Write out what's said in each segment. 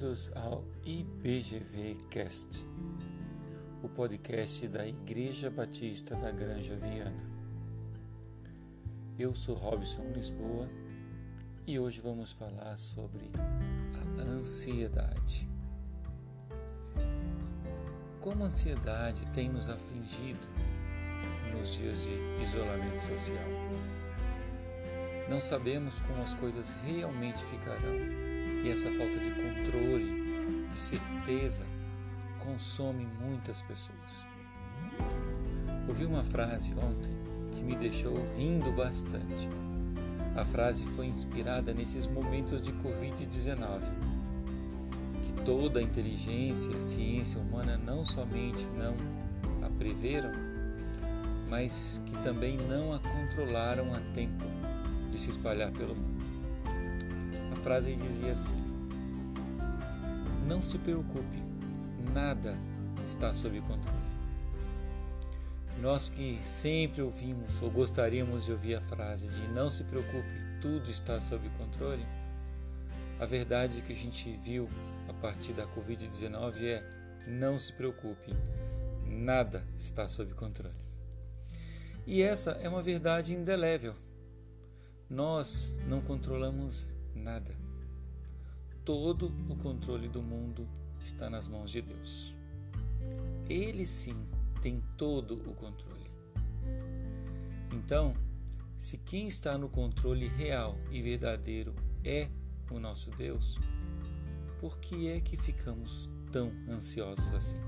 bem-vindos ao IBGV Cast, o podcast da Igreja Batista da Granja Viana. Eu sou Robson Lisboa e hoje vamos falar sobre a ansiedade. Como a ansiedade tem nos afligido nos dias de isolamento social? Não sabemos como as coisas realmente ficarão e essa falta de controle, de certeza, consome muitas pessoas. Ouvi uma frase ontem que me deixou rindo bastante. A frase foi inspirada nesses momentos de Covid-19, que toda a inteligência e ciência humana não somente não a preveram, mas que também não a controlaram a tempo de se espalhar pelo mundo frase dizia assim: Não se preocupe, nada está sob controle. Nós que sempre ouvimos ou gostaríamos de ouvir a frase de não se preocupe, tudo está sob controle, a verdade que a gente viu a partir da Covid-19 é não se preocupe, nada está sob controle. E essa é uma verdade indelével. Nós não controlamos nada. Todo o controle do mundo está nas mãos de Deus. Ele sim tem todo o controle. Então, se quem está no controle real e verdadeiro é o nosso Deus, por que é que ficamos tão ansiosos assim?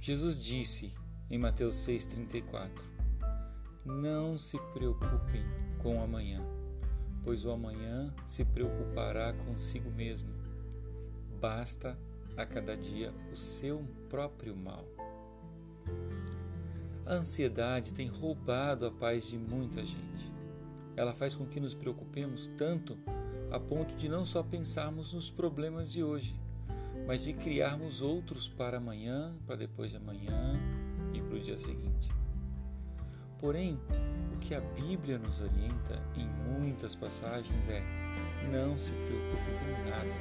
Jesus disse em Mateus 6,34: Não se preocupem com amanhã pois o amanhã se preocupará consigo mesmo. Basta a cada dia o seu próprio mal. A ansiedade tem roubado a paz de muita gente. Ela faz com que nos preocupemos tanto a ponto de não só pensarmos nos problemas de hoje, mas de criarmos outros para amanhã, para depois de amanhã e para o dia seguinte. Porém, que a Bíblia nos orienta em muitas passagens é: não se preocupe com nada,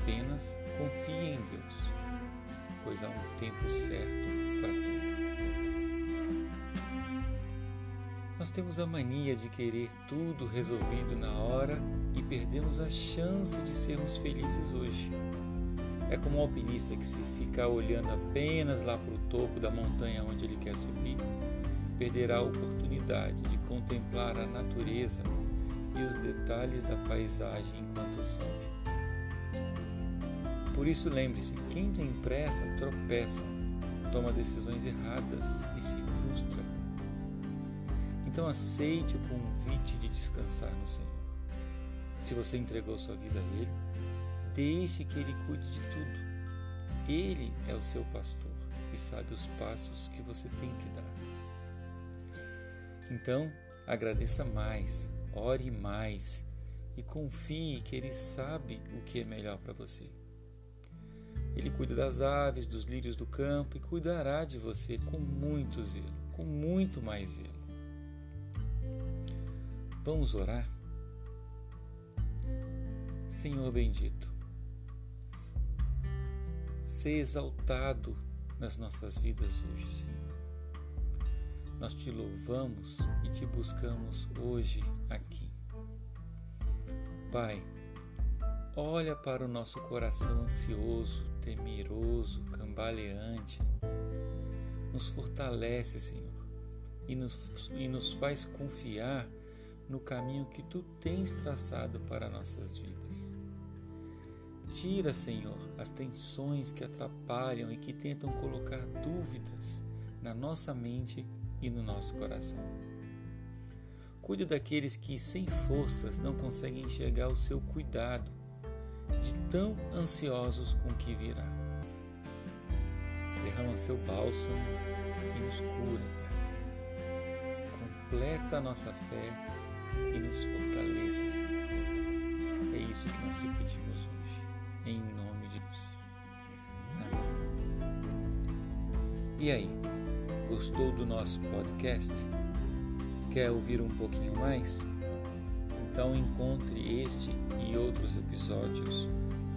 apenas confie em Deus, pois há um tempo certo para tudo. Nós temos a mania de querer tudo resolvido na hora e perdemos a chance de sermos felizes hoje. É como um alpinista que, se ficar olhando apenas lá para o topo da montanha onde ele quer subir, perderá a oportunidade de contemplar a natureza e os detalhes da paisagem enquanto sobe. Por isso, lembre-se: quem tem pressa tropeça, toma decisões erradas e se frustra. Então, aceite o convite de descansar no Senhor. Se você entregou sua vida a Ele, deixe que Ele cuide de tudo. Ele é o seu pastor e sabe os passos que você tem que dar. Então, agradeça mais, ore mais e confie que Ele sabe o que é melhor para você. Ele cuida das aves, dos lírios do campo e cuidará de você com muito zelo, com muito mais zelo. Vamos orar? Senhor bendito, ser exaltado nas nossas vidas hoje, Senhor. Nós te louvamos e te buscamos hoje aqui. Pai, olha para o nosso coração ansioso, temeroso, cambaleante. Nos fortalece, Senhor, e nos, e nos faz confiar no caminho que tu tens traçado para nossas vidas. Tira, Senhor, as tensões que atrapalham e que tentam colocar dúvidas na nossa mente e no nosso coração. Cuide daqueles que, sem forças, não conseguem enxergar o seu cuidado, de tão ansiosos com o que virá. Derrama seu bálsamo e nos cura, Pai. Completa a nossa fé e nos fortaleça, Senhor. É isso que nós te pedimos hoje, em nome de Jesus. Amém. E aí? Gostou do nosso podcast? Quer ouvir um pouquinho mais? Então encontre este e outros episódios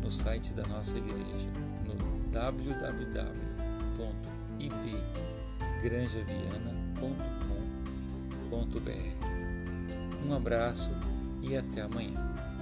no site da nossa igreja no www.ibgranjaviana.com.br. Um abraço e até amanhã.